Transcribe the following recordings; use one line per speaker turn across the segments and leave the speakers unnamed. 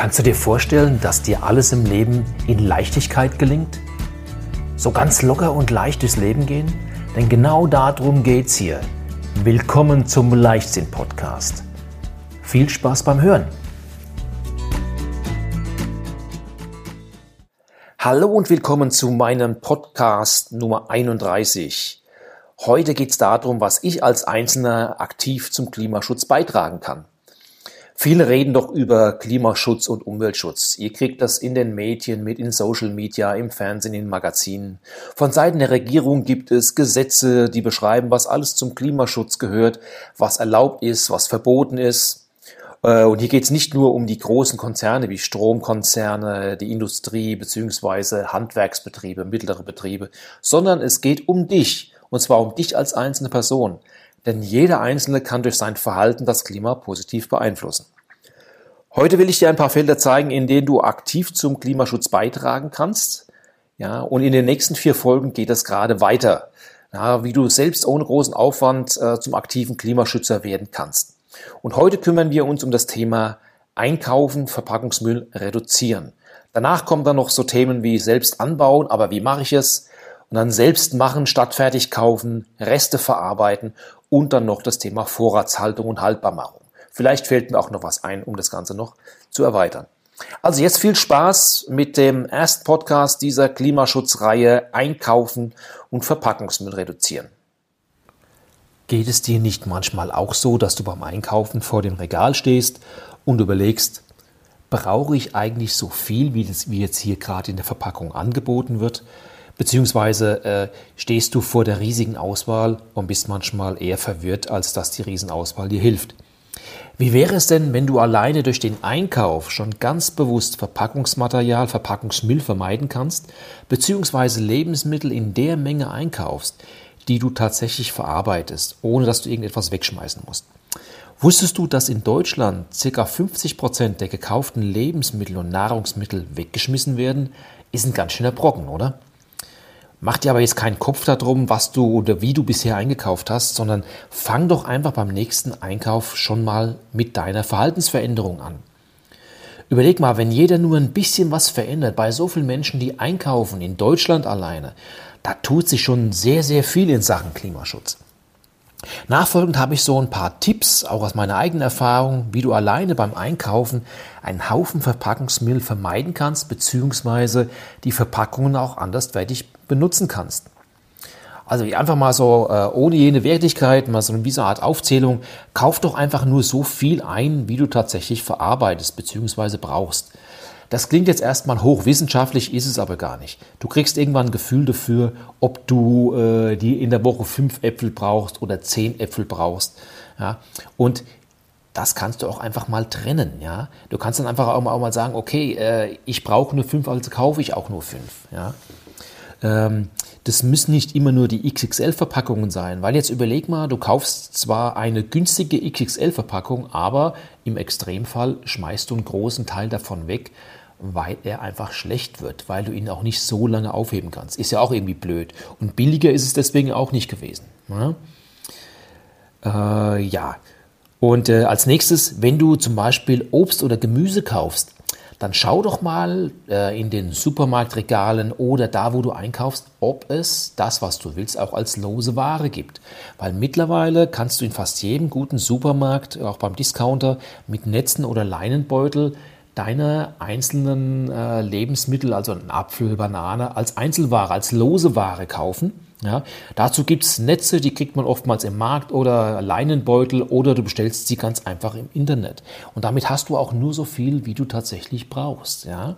Kannst du dir vorstellen, dass dir alles im Leben in Leichtigkeit gelingt? So ganz locker und leicht durchs Leben gehen? Denn genau darum geht's hier. Willkommen zum Leichtsinn-Podcast. Viel Spaß beim Hören! Hallo und willkommen zu meinem Podcast Nummer 31. Heute geht es darum, was ich als Einzelner aktiv zum Klimaschutz beitragen kann. Viele reden doch über Klimaschutz und Umweltschutz. Ihr kriegt das in den Medien mit, in Social Media, im Fernsehen, in Magazinen. Von Seiten der Regierung gibt es Gesetze, die beschreiben, was alles zum Klimaschutz gehört, was erlaubt ist, was verboten ist. Äh, und hier geht es nicht nur um die großen Konzerne wie Stromkonzerne, die Industrie beziehungsweise Handwerksbetriebe, mittlere Betriebe, sondern es geht um dich. Und zwar um dich als einzelne Person. Denn jeder Einzelne kann durch sein Verhalten das Klima positiv beeinflussen. Heute will ich dir ein paar Felder zeigen, in denen du aktiv zum Klimaschutz beitragen kannst. Ja, und in den nächsten vier Folgen geht es gerade weiter, ja, wie du selbst ohne großen Aufwand äh, zum aktiven Klimaschützer werden kannst. Und heute kümmern wir uns um das Thema Einkaufen, Verpackungsmüll reduzieren. Danach kommen dann noch so Themen wie selbst anbauen, aber wie mache ich es? Und dann selbst machen statt fertig kaufen, Reste verarbeiten und dann noch das Thema Vorratshaltung und Haltbarmachung. Vielleicht fällt mir auch noch was ein, um das Ganze noch zu erweitern. Also jetzt viel Spaß mit dem ersten Podcast dieser Klimaschutzreihe Einkaufen und Verpackungsmüll reduzieren. Geht es dir nicht manchmal auch so, dass du beim Einkaufen vor dem Regal stehst und überlegst, brauche ich eigentlich so viel, wie, das, wie jetzt hier gerade in der Verpackung angeboten wird? Beziehungsweise äh, stehst du vor der riesigen Auswahl und bist manchmal eher verwirrt, als dass die Riesenauswahl dir hilft. Wie wäre es denn, wenn du alleine durch den Einkauf schon ganz bewusst Verpackungsmaterial, Verpackungsmüll vermeiden kannst, beziehungsweise Lebensmittel in der Menge einkaufst, die du tatsächlich verarbeitest, ohne dass du irgendetwas wegschmeißen musst? Wusstest du, dass in Deutschland ca. 50 Prozent der gekauften Lebensmittel und Nahrungsmittel weggeschmissen werden? Ist ein ganz schöner Brocken, oder? Mach dir aber jetzt keinen Kopf darum, was du oder wie du bisher eingekauft hast, sondern fang doch einfach beim nächsten Einkauf schon mal mit deiner Verhaltensveränderung an. Überleg mal, wenn jeder nur ein bisschen was verändert, bei so vielen Menschen, die einkaufen, in Deutschland alleine, da tut sich schon sehr, sehr viel in Sachen Klimaschutz. Nachfolgend habe ich so ein paar Tipps, auch aus meiner eigenen Erfahrung, wie du alleine beim Einkaufen einen Haufen Verpackungsmüll vermeiden kannst, beziehungsweise die Verpackungen auch anderswertig benutzen kannst. Also einfach mal so äh, ohne jene Wertigkeit, mal so eine Art Aufzählung, kauf doch einfach nur so viel ein, wie du tatsächlich verarbeitest bzw. brauchst. Das klingt jetzt erstmal hochwissenschaftlich, ist es aber gar nicht. Du kriegst irgendwann ein Gefühl dafür, ob du äh, die in der Woche fünf Äpfel brauchst oder zehn Äpfel brauchst. Ja? Und das kannst du auch einfach mal trennen. Ja? Du kannst dann einfach auch mal, auch mal sagen, okay, äh, ich brauche nur fünf, also kaufe ich auch nur fünf. Ja? Ähm, das müssen nicht immer nur die XXL-Verpackungen sein, weil jetzt überleg mal, du kaufst zwar eine günstige XXL-Verpackung, aber im Extremfall schmeißt du einen großen Teil davon weg, weil er einfach schlecht wird, weil du ihn auch nicht so lange aufheben kannst. Ist ja auch irgendwie blöd. Und billiger ist es deswegen auch nicht gewesen. Ja, äh, ja. und äh, als nächstes, wenn du zum Beispiel Obst oder Gemüse kaufst, dann schau doch mal äh, in den Supermarktregalen oder da, wo du einkaufst, ob es das, was du willst, auch als lose Ware gibt. Weil mittlerweile kannst du in fast jedem guten Supermarkt, auch beim Discounter, mit Netzen oder Leinenbeutel deine einzelnen äh, Lebensmittel, also einen Apfel, Banane, als Einzelware, als lose Ware kaufen ja, dazu gibt es Netze, die kriegt man oftmals im Markt oder Leinenbeutel oder du bestellst sie ganz einfach im Internet. Und damit hast du auch nur so viel, wie du tatsächlich brauchst. Ja.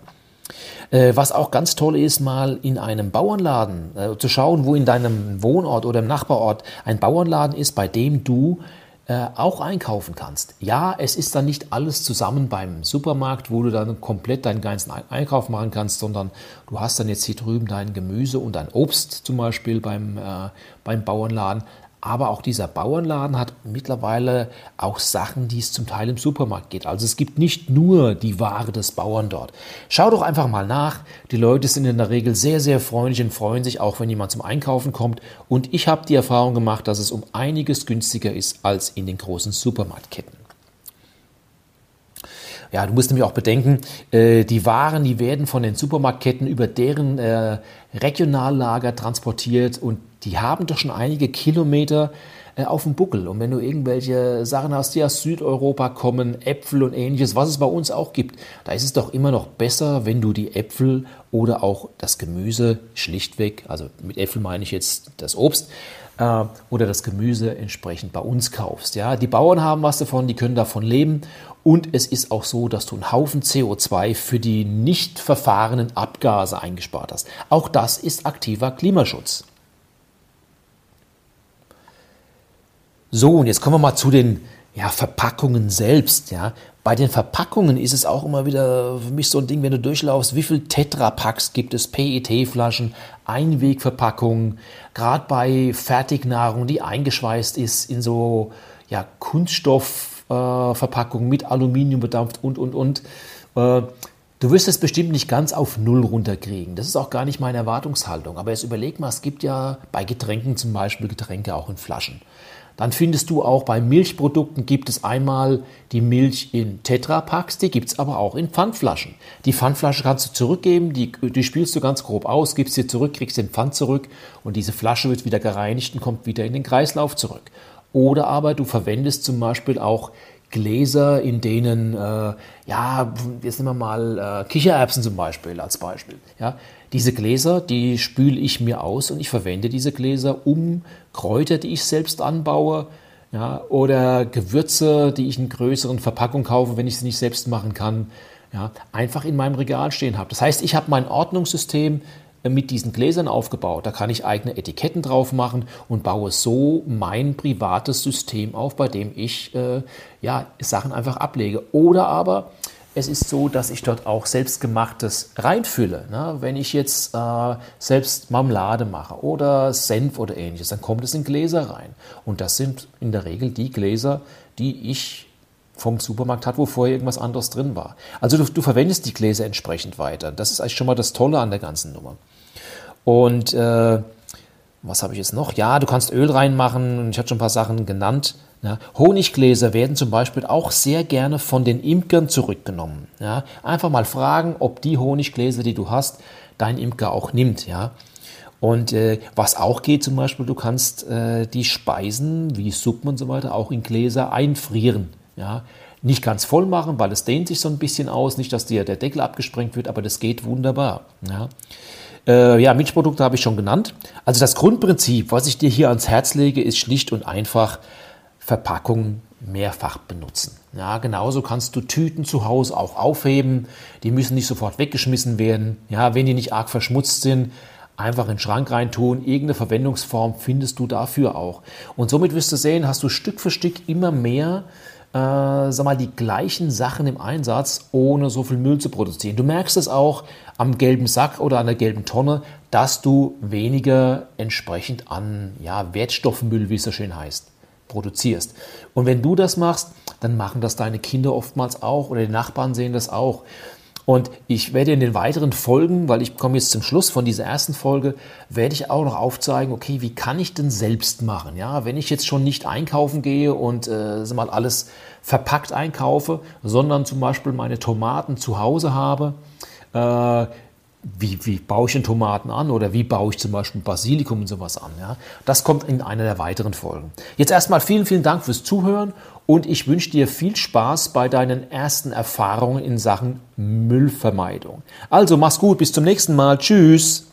Äh, was auch ganz toll ist, mal in einem Bauernladen äh, zu schauen, wo in deinem Wohnort oder im Nachbarort ein Bauernladen ist, bei dem du äh, auch einkaufen kannst. Ja, es ist dann nicht alles zusammen beim Supermarkt, wo du dann komplett deinen ganzen Einkauf machen kannst, sondern du hast dann jetzt hier drüben dein Gemüse und dein Obst zum Beispiel beim, äh, beim Bauernladen. Aber auch dieser Bauernladen hat mittlerweile auch Sachen, die es zum Teil im Supermarkt geht. Also es gibt nicht nur die Ware des Bauern dort. Schau doch einfach mal nach. Die Leute sind in der Regel sehr, sehr freundlich und freuen sich auch, wenn jemand zum Einkaufen kommt. Und ich habe die Erfahrung gemacht, dass es um einiges günstiger ist als in den großen Supermarktketten. Ja, du musst nämlich auch bedenken, äh, die Waren, die werden von den Supermarktketten über deren äh, Regionallager transportiert und die haben doch schon einige Kilometer äh, auf dem Buckel. Und wenn du irgendwelche Sachen hast, die aus Südeuropa kommen, Äpfel und ähnliches, was es bei uns auch gibt, da ist es doch immer noch besser, wenn du die Äpfel oder auch das Gemüse schlichtweg, also mit Äpfel meine ich jetzt das Obst, äh, oder das Gemüse entsprechend bei uns kaufst. Ja, die Bauern haben was davon, die können davon leben und es ist auch so, dass du einen Haufen CO2 für die nicht verfahrenen Abgase eingespart hast. Auch das ist aktiver Klimaschutz. So, und jetzt kommen wir mal zu den ja, Verpackungen selbst. Ja. Bei den Verpackungen ist es auch immer wieder für mich so ein Ding, wenn du durchlaufst, wie viel Tetrapacks gibt es, PET-Flaschen, Einwegverpackungen, gerade bei Fertignahrung, die eingeschweißt ist in so ja, Kunststoffverpackungen äh, mit Aluminium bedampft und, und, und. Äh, du wirst es bestimmt nicht ganz auf Null runterkriegen. Das ist auch gar nicht meine Erwartungshaltung. Aber jetzt überleg mal, es gibt ja bei Getränken zum Beispiel Getränke auch in Flaschen. Dann findest du auch bei Milchprodukten gibt es einmal die Milch in Tetrapacks, die gibt es aber auch in Pfandflaschen. Die Pfandflasche kannst du zurückgeben, die, die spielst du ganz grob aus, gibst sie zurück, kriegst den Pfand zurück und diese Flasche wird wieder gereinigt und kommt wieder in den Kreislauf zurück. Oder aber du verwendest zum Beispiel auch Gläser, in denen, äh, ja, jetzt nehmen wir mal äh, Kichererbsen zum Beispiel als Beispiel. Ja, diese Gläser, die spüle ich mir aus und ich verwende diese Gläser, um Kräuter, die ich selbst anbaue, ja, oder Gewürze, die ich in größeren Verpackungen kaufe, wenn ich sie nicht selbst machen kann, ja, einfach in meinem Regal stehen habe. Das heißt, ich habe mein Ordnungssystem mit diesen Gläsern aufgebaut. Da kann ich eigene Etiketten drauf machen und baue so mein privates System auf, bei dem ich äh, ja, Sachen einfach ablege. Oder aber es ist so, dass ich dort auch selbstgemachtes reinfülle. Ne? Wenn ich jetzt äh, selbst Marmelade mache oder Senf oder ähnliches, dann kommt es in Gläser rein. Und das sind in der Regel die Gläser, die ich vom Supermarkt hat, wo vorher irgendwas anderes drin war. Also du, du verwendest die Gläser entsprechend weiter. Das ist eigentlich schon mal das Tolle an der ganzen Nummer. Und äh, was habe ich jetzt noch? Ja, du kannst Öl reinmachen. Ich hatte schon ein paar Sachen genannt. Ja, Honiggläser werden zum Beispiel auch sehr gerne von den Imkern zurückgenommen. Ja, einfach mal fragen, ob die Honiggläser, die du hast, dein Imker auch nimmt. Ja. Und äh, was auch geht zum Beispiel, du kannst äh, die Speisen wie Suppen und so weiter auch in Gläser einfrieren. Ja. Nicht ganz voll machen, weil es dehnt sich so ein bisschen aus, nicht, dass dir der Deckel abgesprengt wird, aber das geht wunderbar. Ja. Äh, ja, Milchprodukte habe ich schon genannt. Also das Grundprinzip, was ich dir hier ans Herz lege, ist schlicht und einfach Verpackungen mehrfach benutzen. Ja, genauso kannst du Tüten zu Hause auch aufheben. Die müssen nicht sofort weggeschmissen werden. Ja, wenn die nicht arg verschmutzt sind, einfach in den Schrank reintun. Irgendeine Verwendungsform findest du dafür auch. Und somit wirst du sehen, hast du Stück für Stück immer mehr äh, sag mal, die gleichen Sachen im Einsatz, ohne so viel Müll zu produzieren. Du merkst es auch am gelben Sack oder an der gelben Tonne, dass du weniger entsprechend an ja, Wertstoffmüll, wie es so schön heißt, produzierst. Und wenn du das machst, dann machen das deine Kinder oftmals auch oder die Nachbarn sehen das auch. Und ich werde in den weiteren Folgen, weil ich komme jetzt zum Schluss von dieser ersten Folge, werde ich auch noch aufzeigen, okay, wie kann ich denn selbst machen? Ja, wenn ich jetzt schon nicht einkaufen gehe und äh, mal alles verpackt einkaufe, sondern zum Beispiel meine Tomaten zu Hause habe, äh, wie, wie baue ich denn Tomaten an oder wie baue ich zum Beispiel Basilikum und sowas an. Ja? Das kommt in einer der weiteren Folgen. Jetzt erstmal vielen, vielen Dank fürs Zuhören und ich wünsche dir viel Spaß bei deinen ersten Erfahrungen in Sachen Müllvermeidung. Also mach's gut, bis zum nächsten Mal. Tschüss.